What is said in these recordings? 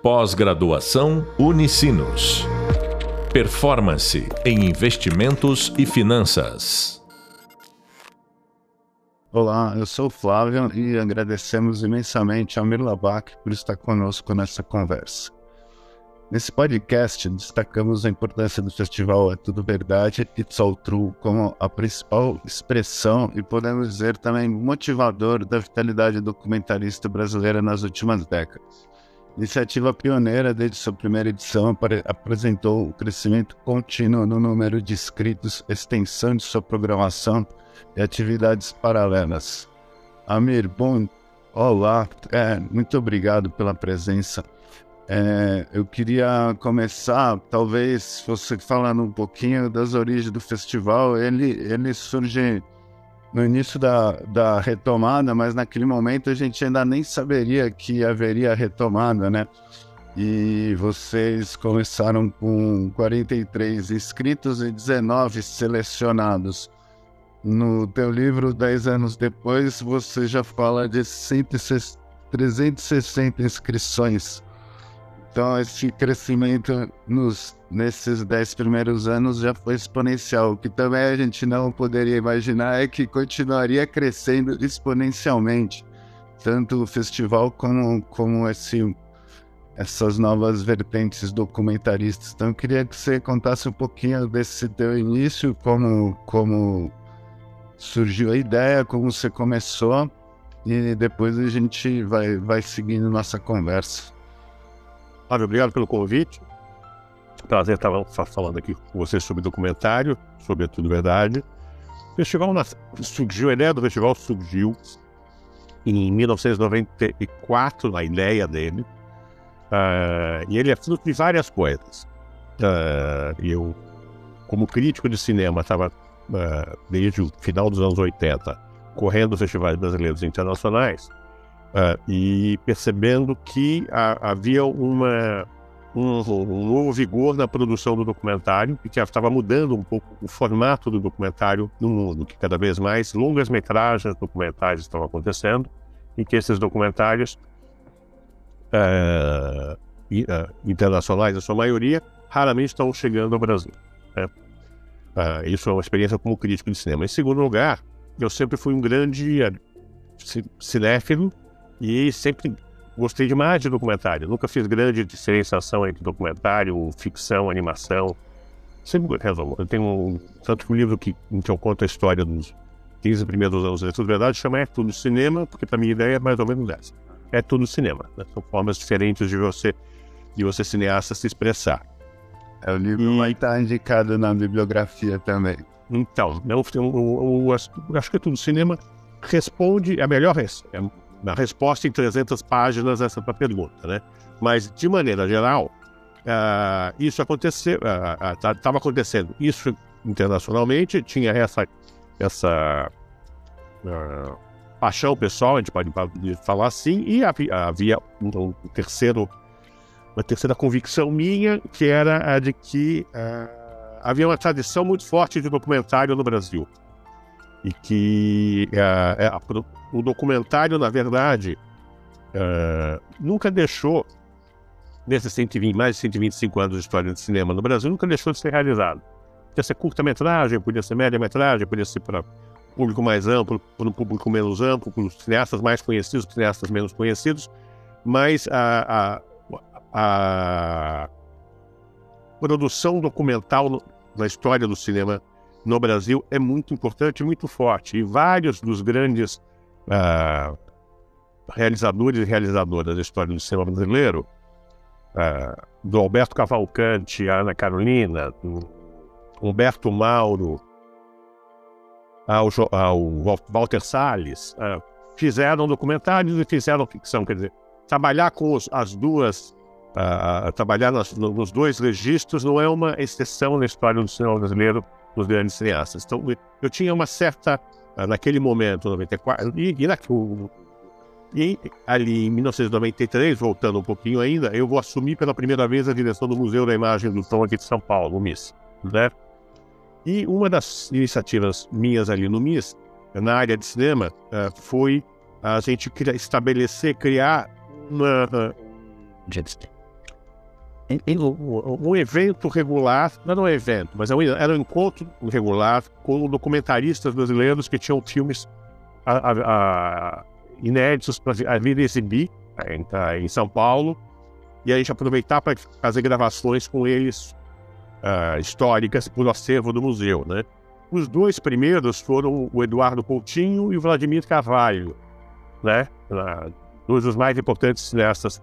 Pós-graduação Unicinos. Performance em investimentos e finanças. Olá, eu sou o Flávio e agradecemos imensamente ao Mirlabach por estar conosco nessa conversa. Nesse podcast, destacamos a importância do festival É Tudo Verdade e All True como a principal expressão e podemos dizer também motivador da vitalidade documentarista brasileira nas últimas décadas. Iniciativa pioneira desde sua primeira edição, apresentou o crescimento contínuo no número de inscritos, extensão de sua programação e atividades paralelas. Amir, bom, olá, é, muito obrigado pela presença. É, eu queria começar, talvez, você falando um pouquinho das origens do festival. Ele, ele surge no início da, da retomada, mas naquele momento a gente ainda nem saberia que haveria retomada, né? E vocês começaram com 43 inscritos e 19 selecionados. No teu livro, 10 anos depois, você já fala de 160, 360 inscrições. Então, esse crescimento nos, nesses dez primeiros anos já foi exponencial. O que também a gente não poderia imaginar é que continuaria crescendo exponencialmente, tanto o festival como, como esse, essas novas vertentes documentaristas. Então, eu queria que você contasse um pouquinho desse teu início, como, como surgiu a ideia, como você começou, e depois a gente vai, vai seguindo nossa conversa. Flávio, obrigado pelo convite. Prazer estar falando aqui com vocês sobre documentário, sobre a Tudo Verdade. O festival surgiu, a ideia do festival surgiu em 1994, a ideia dele. Uh, e ele é fruto de várias coisas. Uh, eu, como crítico de cinema, estava uh, desde o final dos anos 80 correndo festivais brasileiros e internacionais Uh, e percebendo que a, havia uma, um, um, novo vigor na produção do documentário e que estava mudando um pouco o formato do documentário no mundo, que cada vez mais longas metragens documentais estavam acontecendo e que esses documentários uh, uh, internacionais, a sua maioria, raramente estão chegando ao Brasil. Né? isso é uma experiência como crítico de cinema. Em segundo lugar, eu sempre fui um grande cinéfilo e sempre gostei demais de documentário. Nunca fiz grande diferenciação entre documentário, ficção, animação. Sempre resolvo. Eu tenho um, tanto que um livro que, em que eu conto a história dos 15 primeiros anos da verdade chama É Tudo Cinema, porque para minha ideia é mais ou menos essa. É tudo cinema. Né? São formas diferentes de você, de você cineasta se expressar. É, o livro e... vai estar indicado na bibliografia também. Então, eu, eu, eu, eu acho que é tudo cinema responde, é melhor, é na resposta em 300 páginas essa pergunta, né? Mas, de maneira geral, uh, isso aconteceu, estava uh, uh, acontecendo isso internacionalmente, tinha essa, essa paixão pessoal, a gente pode falar assim, e havia, havia um, um, terceiro, uma terceira convicção minha, que era a de que havia uma tradição muito forte de documentário no Brasil e que uh, o documentário, na verdade, uh, nunca deixou, nesses 120, mais de 125 anos de história de cinema no Brasil, nunca deixou de ser realizado. Podia ser curta-metragem, podia ser média-metragem, podia ser para público mais amplo, para um público menos amplo, para os cineastas mais conhecidos, cineastas menos conhecidos, mas a, a, a produção documental na história do cinema no Brasil é muito importante, muito forte. E vários dos grandes uh, realizadores e realizadoras da história do cinema brasileiro, uh, do Alberto Cavalcante, a Ana Carolina, do Humberto Mauro, ao, ao Walter Salles, uh, fizeram documentários e fizeram ficção. Quer dizer, trabalhar com os, as duas Uh, trabalhar nos, dois registros não é uma exceção na história do cinema brasileiro nos grandes cineastas. Então, eu tinha uma certa, ah, naquele momento, 94, e, e, na, e ali em 1993, voltando um pouquinho ainda, eu vou assumir pela primeira vez a direção do Museu da Imagem do Som aqui de São Paulo, o MIS. Né? E uma das iniciativas minhas ali no MIS, na área de cinema, uh, foi a gente estabelecer, criar uma, uh, um evento regular, não é um evento, mas é era um encontro regular com documentaristas brasileiros que tinham filmes a, a, a, inéditos para vir exibir em, tá, em, São Paulo e a gente aproveitar para fazer gravações com eles uh, históricas para o acervo do museu, né? Os dois primeiros foram o Eduardo Coutinho e o Vladimir Carvalho, né? Uh, dois dos mais importantes cineastas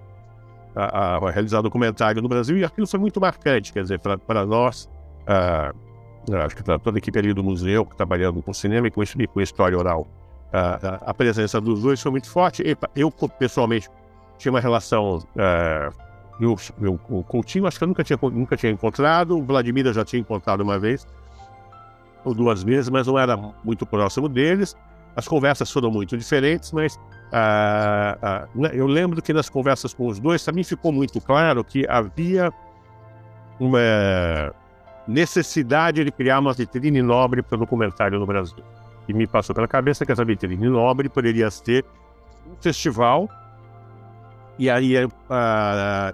a, a, realizar documentário no Brasil, e aquilo foi muito marcante, quer dizer, para nós, acho que para toda a equipe ali do museu, trabalhando com cinema e com, e com história oral, a presença dos dois foi muito forte. Eu, pessoalmente, tinha uma relação. eu, eu, o Coutinho, acho que eu nunca tinha, nunca tinha encontrado, o Vladimir já tinha encontrado uma vez, ou duas vezes, mas não era muito próximo deles. As conversas foram muito diferentes, mas ah, ah, né, eu lembro que nas conversas com os dois também ficou muito claro que havia uma necessidade de criar uma vitrine nobre para o documentário no Brasil. E me passou pela cabeça que essa vitrine nobre poderia ser um festival. E aí uh,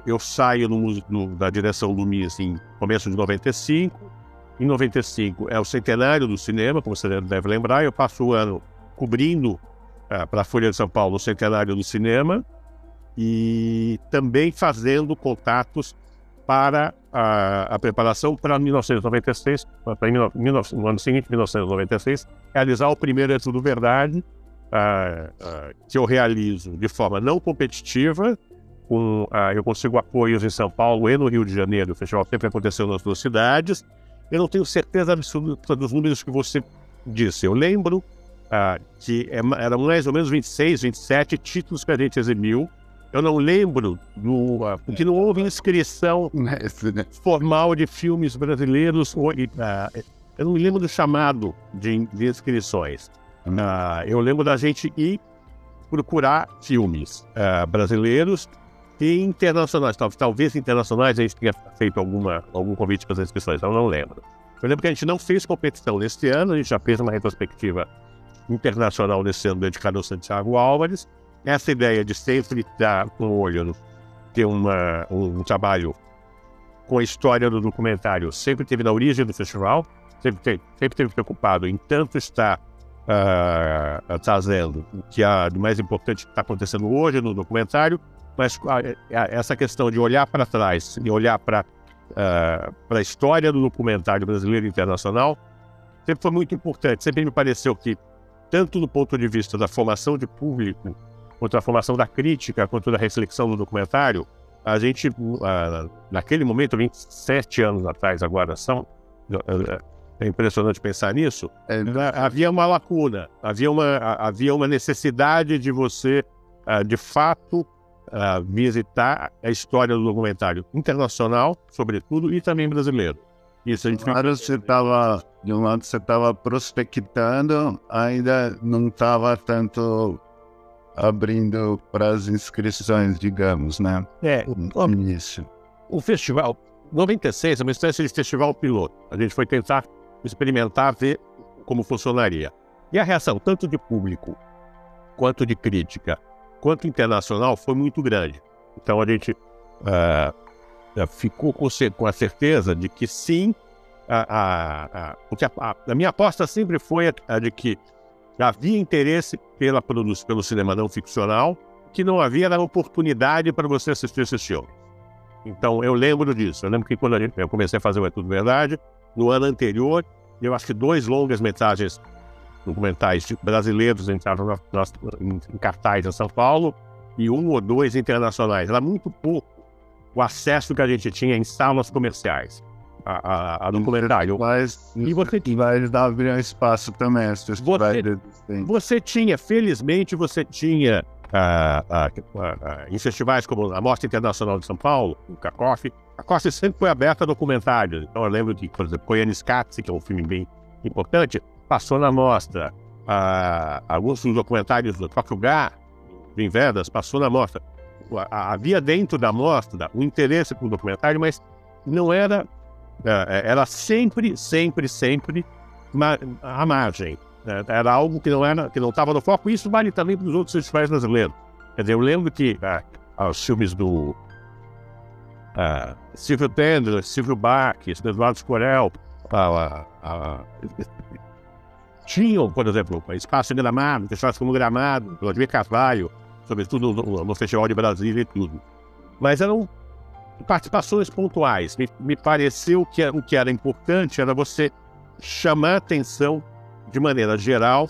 eu saio no, no, da direção do MIS em começo de 95. Em 95 é o centenário do cinema, como você deve lembrar. Eu passo o ano cobrindo é, para a Folha de São Paulo o centenário do cinema e também fazendo contatos para a, a preparação para 1996, para no ano seguinte, 1996, realizar o primeiro É Tudo Verdade, uh, uh, que eu realizo de forma não competitiva, com, eu consigo apoios em São Paulo e no Rio de Janeiro, o festival sempre aconteceu nas duas cidades, eu não tenho certeza absoluta dos números que você disse, eu lembro ah, que é, eram mais ou menos 26, 27 títulos que a gente exibiu. Eu não lembro do. Uh, porque não houve inscrição formal de filmes brasileiros. Ou, uh, eu não me lembro do chamado de, de inscrições. Uh, eu lembro da gente ir procurar filmes brasileiros e internacionais. Talvez internacionais a gente tenha feito alguma, algum convite para as inscrições, eu não lembro. Eu lembro que a gente não fez competição neste ano, a gente já fez uma retrospectiva internacional nesse ano dedicado ao Santiago Álvares. Essa ideia de sempre estar com o olho, ter uma, um, trabalho com a história do documentário, sempre teve na origem do festival, sempre, teve, sempre teve preocupado em tanto estar uh, trazendo o que há de mais importante que está acontecendo hoje no documentário, mas uh, essa questão de olhar para trás e olhar para uh, a história do documentário brasileiro e internacional sempre foi muito importante. Sempre me pareceu que tanto do ponto de vista da formação de público, quanto da formação da crítica, quanto da reflexão do documentário, a gente, naquele momento, 27 anos atrás agora são, é impressionante pensar nisso, é, havia uma lacuna, havia uma, havia uma necessidade de você, de fato, visitar a história do documentário internacional, sobretudo, e também brasileiro. Isso, a gente claro, você estava, de um lado você estava prospectando, ainda não estava tanto abrindo para as inscrições, digamos, né? É, no início. O festival, 96 é uma espécie de festival piloto. A gente foi tentar experimentar, ver como funcionaria. E a reação, tanto de público, quanto de crítica, quanto internacional, foi muito grande. Então a gente uh, ficou com, a certeza de que sim, a, a, a, a, minha aposta sempre foi a, de que havia interesse pela produção, pelo cinema não ficcional, que não havia era oportunidade para você assistir esse filme. Então eu lembro disso. Eu lembro que quando eu comecei a fazer o É Tudo Verdade, no ano anterior, eu acho que dois longas metragens documentais brasileiros entraram em cartaz em São Paulo e um ou dois internacionais. Era muito pouco o acesso que a gente tinha em salas comerciais a, a, a documentário. Mas, e você vai dar um espaço também. Você, você tinha, felizmente, você tinha uh, uh, uh, em festivais como a Mostra Internacional de São Paulo, o CACOF, a COF sempre foi aberta a documentários. Então eu lembro que, por exemplo, Koyaanisqatsi, que é um filme bem importante, passou na mostra. alguns dos documentários do Tokyo-Ga, Vim Vedas, passou na mostra havia dentro da mostra um interesse por documentário, mas não era. É, é, era sempre, sempre, sempre à margem. Né? Era algo que não era, que não estava no foco. Isso vale também para os outros festivais brasileiros. Quer dizer, eu lembro que ah, os filmes do uh, Silvio Tendler, Silvio Bach, Eduardo Corel, a, a, tinham, por exemplo, Espaço Gramado, Festivais como Gramado, Vladimir Carvalho, sobretudo no, no, Festival de Brasília e tudo. Mas eram participações pontuais. Me, me pareceu que o que era importante era você chamar atenção de maneira geral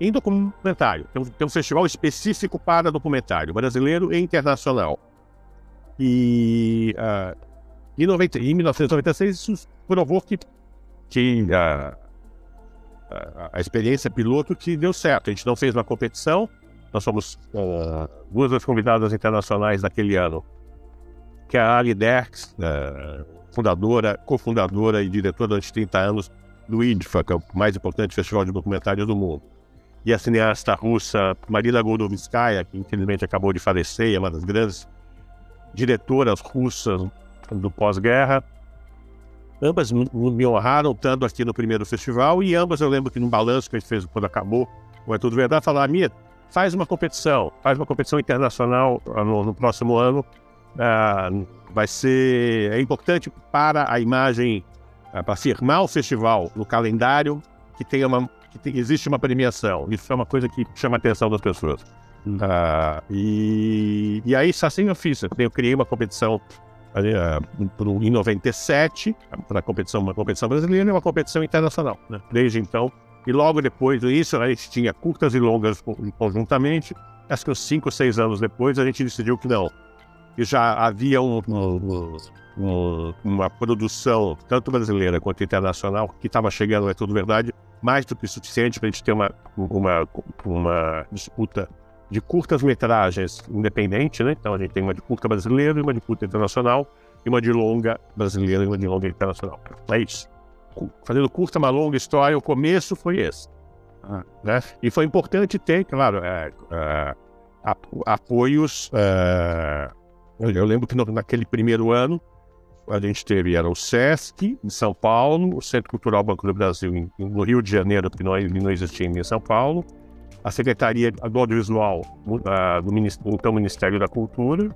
em documentário. Tem um, tem um festival específico para documentário, brasileiro e internacional. E uh, em, 90, em 1996 isso provou que, que uh, a, a, experiência piloto que deu certo. A gente não fez uma competição, nós somos uh, duas das convidadas internacionais daquele ano, que é a Ali Derks, uh, fundadora, cofundadora e diretora durante 30 anos do IDFA, que é o mais importante festival de documentários do mundo. E a cineasta russa Marina Goldovskaya, que infelizmente acabou de falecer, é uma das grandes diretoras russas do pós-guerra. Ambas me honraram tanto aqui no primeiro festival e ambas eu lembro que no balanço que a gente fez quando acabou o É Tudo Verdade, falaram, Mia, faz uma competição, faz uma competição internacional ah, no, no próximo ano. Uh, vai ser é importante para a imagem, uh, para firmar o festival no calendário, que tenha uma, que tem, existe uma premiação. Isso é uma coisa que chama a atenção das pessoas. Uh, e, e aí, assim eu fiz. Eu criei uma competição em 97, para competição, uma competição brasileira e uma competição internacional. Né? Desde então, e logo depois disso, a gente tinha curtas e longas conjuntamente. Acho que uns 5 ou 6 anos depois, a gente decidiu que não. Que já havia um, um, um, uma produção, tanto brasileira quanto internacional, que estava chegando, é tudo verdade, mais do que suficiente para a gente ter uma, uma, uma disputa de curtas-metragens independente, né? Então a gente tem uma de curta brasileira, uma de curta internacional, e uma de longa brasileira e uma de longa internacional. É isso. Fazendo curta, uma longa história, o começo foi esse. Ah, né? E foi importante ter, claro, é, é, apoios. É, eu lembro que no, naquele primeiro ano a gente teve era o SESC em São Paulo, o Centro Cultural Banco do Brasil em, no Rio de Janeiro, que não, não existia em São Paulo, a Secretaria do Audiovisual uh, do, então Ministério da Cultura,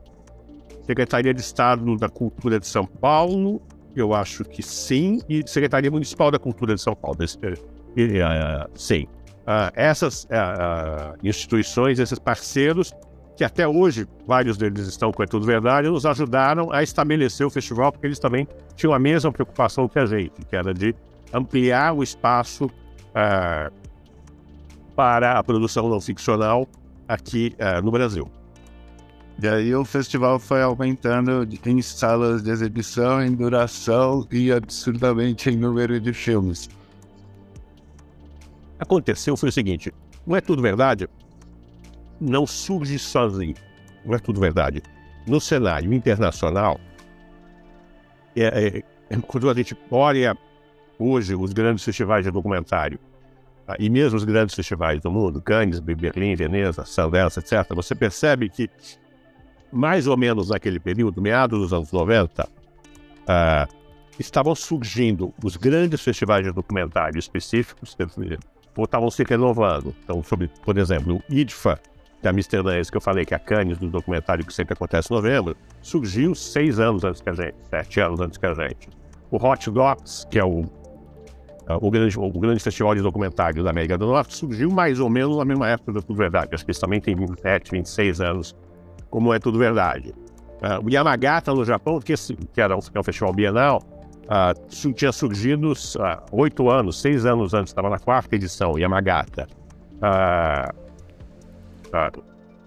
Secretaria de Estado da Cultura de São Paulo, eu acho que sim, e Secretaria Municipal da Cultura de São Paulo, uh, sim. Uh, essas uh, instituições, esses parceiros, que até hoje vários deles estão com É Tudo Verdade, nos ajudaram a estabelecer o festival, porque eles também tinham a mesma preocupação que a gente, que era de ampliar o espaço uh, para a produção não ficcional aqui uh, no Brasil. E aí o festival foi aumentando em salas de exibição, em duração e absurdamente em número de filmes. Aconteceu foi o seguinte, não é tudo verdade? Não surge sozinho, não é tudo verdade. No cenário internacional, é, é, é quando a gente olha hoje os grandes festivais de documentário, ah, e mesmo os grandes festivais do mundo, Cannes, Berlim, Veneza, Sundance, etc., você percebe que, mais ou menos naquele período, meados dos anos 90, ah, estavam surgindo os grandes festivais de documentário específicos, ou estavam se renovando. Então, sobre, por exemplo, o IDFA, que é Amsterdã, esse que eu falei, que é a Cannes do documentário que sempre acontece em novembro, surgiu seis anos antes que a gente, sete anos antes que a gente. O Hot Docs, que é o o grande, o grande festival de documentários da América do Norte surgiu mais ou menos na mesma época Tudo Verdade. Acho que isso também tem 27, 26 anos, como é Tudo Verdade. Uh, o Yamagata, no Japão, que, que era um, é um festival bienal, uh, tinha surgido uh, oito anos, seis anos antes, estava na quarta edição, Yamagata.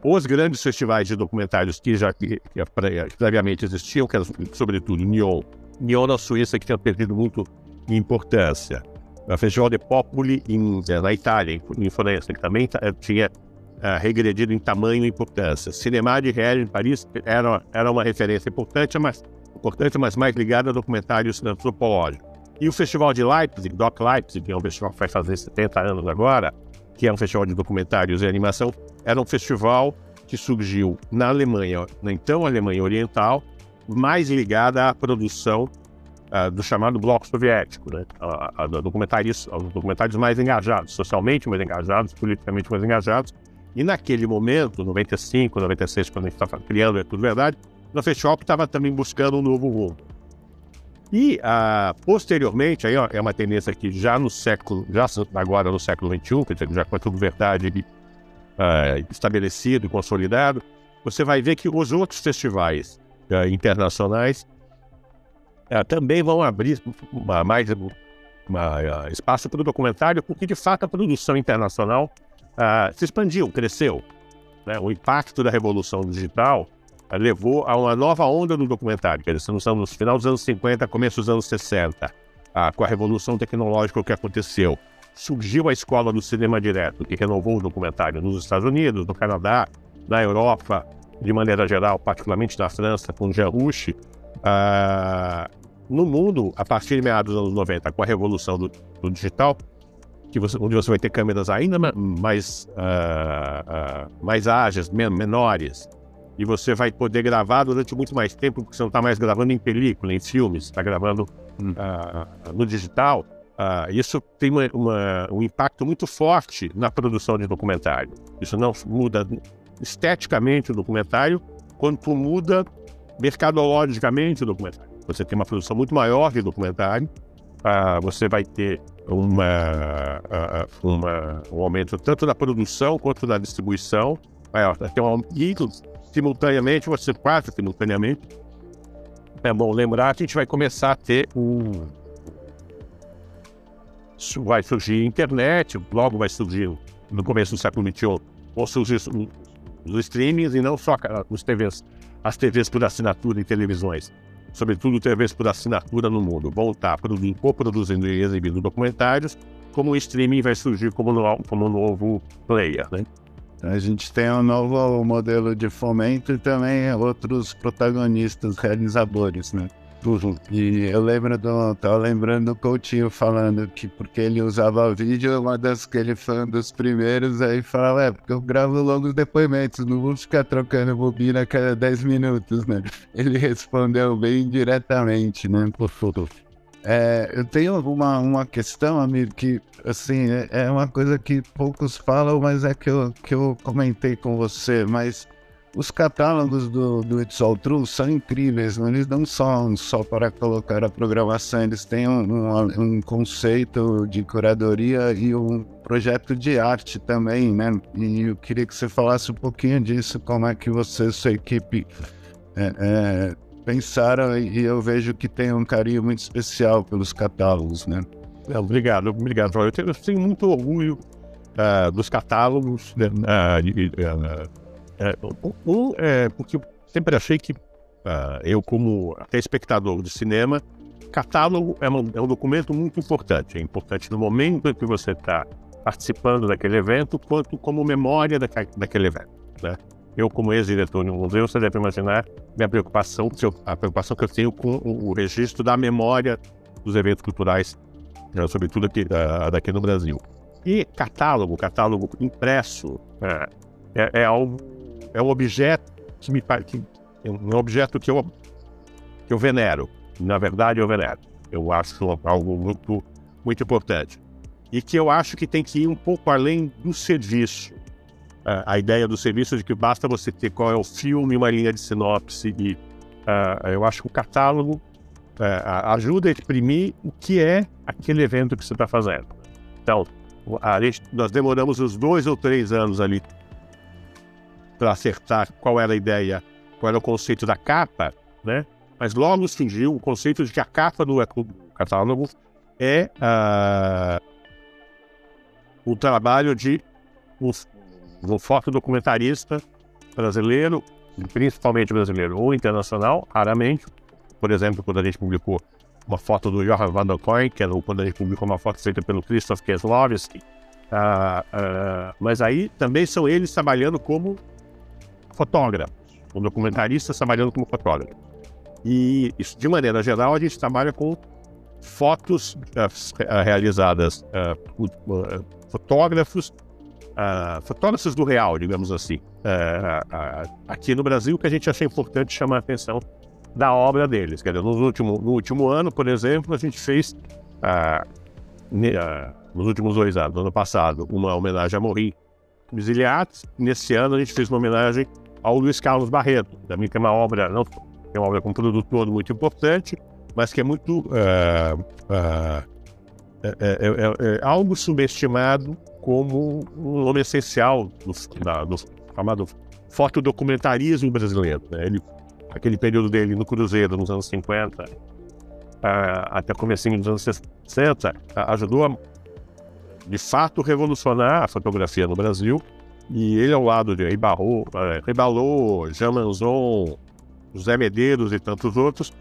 os grandes festivais de documentários que já que, que previamente existiam, que eram sobretudo Nyon, Nyon na Suíça, que tinha perdido muito importância. O Festival de Popoli em, na Itália, em Florença, que também eh, tinha uh, regredido em tamanho e importância. Cinema de Real em Paris era, era uma referência importante, mas, importante, mas mais ligada a documentários antropológicos. E o Festival de Leipzig, Doc Leipzig, que é um festival que vai fazer 70 anos agora, que é um festival de documentários e animação, era um festival que surgiu na Alemanha, na então Alemanha Oriental, mais ligada à produção uh, do chamado bloco soviético, né? Documentários, os documentários mais engajados, socialmente mais engajados, politicamente mais engajados. E naquele momento, 95, 96, quando a gente estava criando É Tudo Verdade, festival que estava também buscando um novo rumo. E uh, posteriormente, aí ó, é uma tendência que já no século, já agora no século XXI, quer dizer, já com tudo verdade uh, estabelecido e consolidado, você vai ver que os outros festivais uh, internacionais também vão abrir uma, mais uma, espaço para o documentário, porque de fato a produção internacional se expandiu, cresceu. Né? O impacto da revolução digital levou a uma nova onda do documentário. Quer dizer, estamos no final dos anos 50, começo dos anos 60, ah, com a revolução tecnológica que aconteceu. Surgiu a escola do cinema direto, que renovou o documentário nos Estados Unidos, no Canadá, na Europa, de maneira geral, particularmente na França, com Jean Rouch. Ah, no mundo, a partir de meados dos anos 90, com a revolução do, do digital, que você, onde você vai ter câmeras ainda mais, uh, uh, mais ágeis, menores, e você vai poder gravar durante muito mais tempo, porque você não está mais gravando em película, em filmes, está gravando hum. uh, no digital. Isso tem uma, uma, um impacto muito forte na produção de documentário. Isso não muda esteticamente o documentário, quanto muda mercadologicamente o documentário. Você tem uma produção muito maior de documentário, uh, você vai ter uma, uma, um aumento tanto da produção quanto da distribuição um, e simultaneamente, você quase simultaneamente, é bom lembrar que a gente vai começar a ter um. Vai surgir internet, logo vai surgir, no começo do século XXI, vão surgir os streamings e não só TVs, as TVs por assinatura e televisões, sobretudo TVs por assinatura no mundo, vão estar produzindo, co-produzindo e exibindo documentários, como o streaming vai surgir como, no, como novo player, né? A gente tem um novo modelo de fomento e também outros protagonistas, realizadores, né? E eu lembro do. Tava lembrando do Coutinho falando que porque ele usava vídeo, uma das que ele foi um dos primeiros, aí falava, é, porque eu gravo longos depoimentos, não vou ficar trocando bobina a cada 10 minutos, né? Ele respondeu bem diretamente, né? Por tudo. É, eu tenho uma, uma questão, amigo, que assim, é, é, uma coisa que poucos falam, mas é que eu, que eu comentei com você, mas os catálogos do, do It's All True são incríveis, né? eles não são só para colocar a programação, eles têm um, um, um, conceito de curadoria e um projeto de arte também, né? E eu queria que você falasse um pouquinho disso, como é que você e sua equipe é, é, pensaram e eu vejo que tem um carinho muito especial pelos catálogos, né? É, obrigado, obrigado. Eu tenho, eu tenho muito orgulho uh, dos catálogos. Uh, um, é porque eu sempre achei que eu, como até espectador de cinema, catálogo é um, é um documento muito importante. É importante no momento em que você está participando daquele evento, quanto como memória daquele evento. Né? Eu, como ex-diretor de um museu, você deve imaginar minha preocupação, a preocupação que eu tenho com o registro da memória dos eventos culturais, né, sobretudo aqui, daqui no Brasil. E catálogo, catálogo impresso, é, é, é, algo, é um objeto que me que, é um objeto que eu, que eu venero. Na verdade, eu venero. Eu acho algo muito, muito importante. E que eu acho que tem que ir um pouco além do serviço a ideia do serviço de que basta você ter qual é o filme, uma linha de sinopse e uh, eu acho que o catálogo uh, ajuda a exprimir o que é aquele evento que você está fazendo. Então, a gente, nós demoramos uns dois ou três anos ali para acertar qual era a ideia, qual era o conceito da capa, né? Mas logo surgiu o conceito de que a capa do catálogo é uh, o trabalho de um, um fotodocumentarista brasileiro, principalmente brasileiro ou internacional, raramente. Por exemplo, quando a gente publicou uma foto do Johan van der Koy, que era quando a gente publicou uma foto feita pelo Krzysztof Kieslowski. Uh, uh, mas aí também são eles trabalhando como fotógrafos, o documentarista trabalhando como fotógrafo. E isso, de maneira geral, a gente trabalha com fotos uh, realizadas por fotógrafos uh, fotógrafos do real, digamos assim. Uh, uh, aqui no Brasil, que a gente acha importante chamar a atenção da obra deles. Quer dizer, no último, no último ano, por exemplo, a gente fez, ne, nos últimos dois anos, no ano passado, uma homenagem a Maurice Misiliat. Nesse ano, a gente fez uma homenagem ao Luiz Carlos Barreto. Também tem uma obra, não tem uma obra com produtor muito importante, mas que é muito é, é, é, é, algo subestimado como um nome essencial do, da, do chamado fotodocumentarismo brasileiro. Né? Ele, aquele período dele no Cruzeiro, nos anos 50, até comecinho dos anos 60, ajudou a, de fato, revolucionar a fotografia no Brasil. E ele, ao lado de Ribalô, Ribalô Jean Manzon, José Medeiros e tantos outros,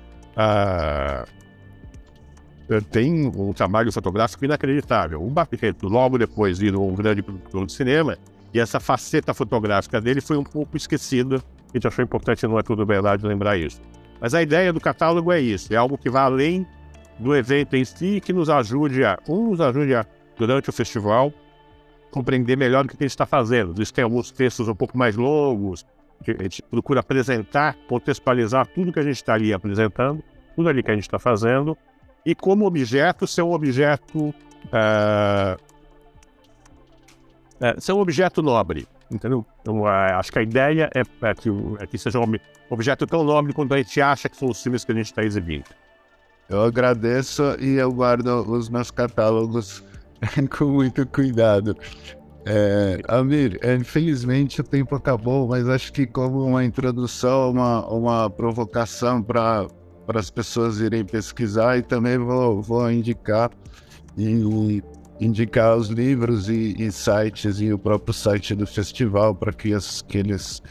tem um trabalho fotográfico inacreditável. O Barreto, logo depois, virou um grande produtor de cinema, e essa faceta fotográfica dele foi um pouco esquecida. A gente achou importante, não é tudo verdade, lembrar isso. Mas a ideia do catálogo é isso, é algo que vai além do evento em si, que nos ajude a, um, nos ajude a, durante o festival, compreender melhor o que a gente está fazendo. Isso tem alguns textos um pouco mais longos, que a gente procura apresentar, contextualizar tudo que a gente está ali apresentando, tudo ali que a gente está fazendo, e como objeto ser um objeto. Uh, é, ser um objeto nobre, entendeu? Então, uh, acho que a ideia é, é, que, é que seja um objeto tão nobre quanto a gente acha que são os filmes que a gente está exibindo. Eu agradeço e eu guardo os meus catálogos com muito cuidado. É, Amir, é, infelizmente o tempo acabou, mas acho que como uma introdução, uma, uma provocação para as pessoas irem pesquisar e também vou, vou indicar indicar os livros e, e, sites e o próprio site do festival para que, que eles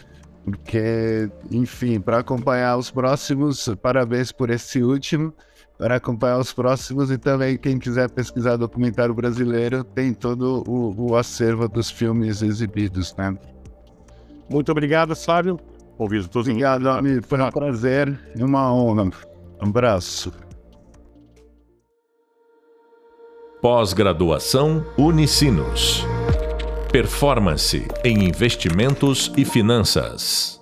porque enfim para acompanhar os próximos parabéns por esse último para acompanhar os próximos e também quem quiser pesquisar documentário brasileiro tem todo o, o acervo dos filmes exibidos, né? Muito obrigado, Flávio. Ouvido todos. Obrigado, amigo. Foi um prazer e uma honra. Um abraço. Pós-graduação Unicinos. Performance em investimentos e finanças.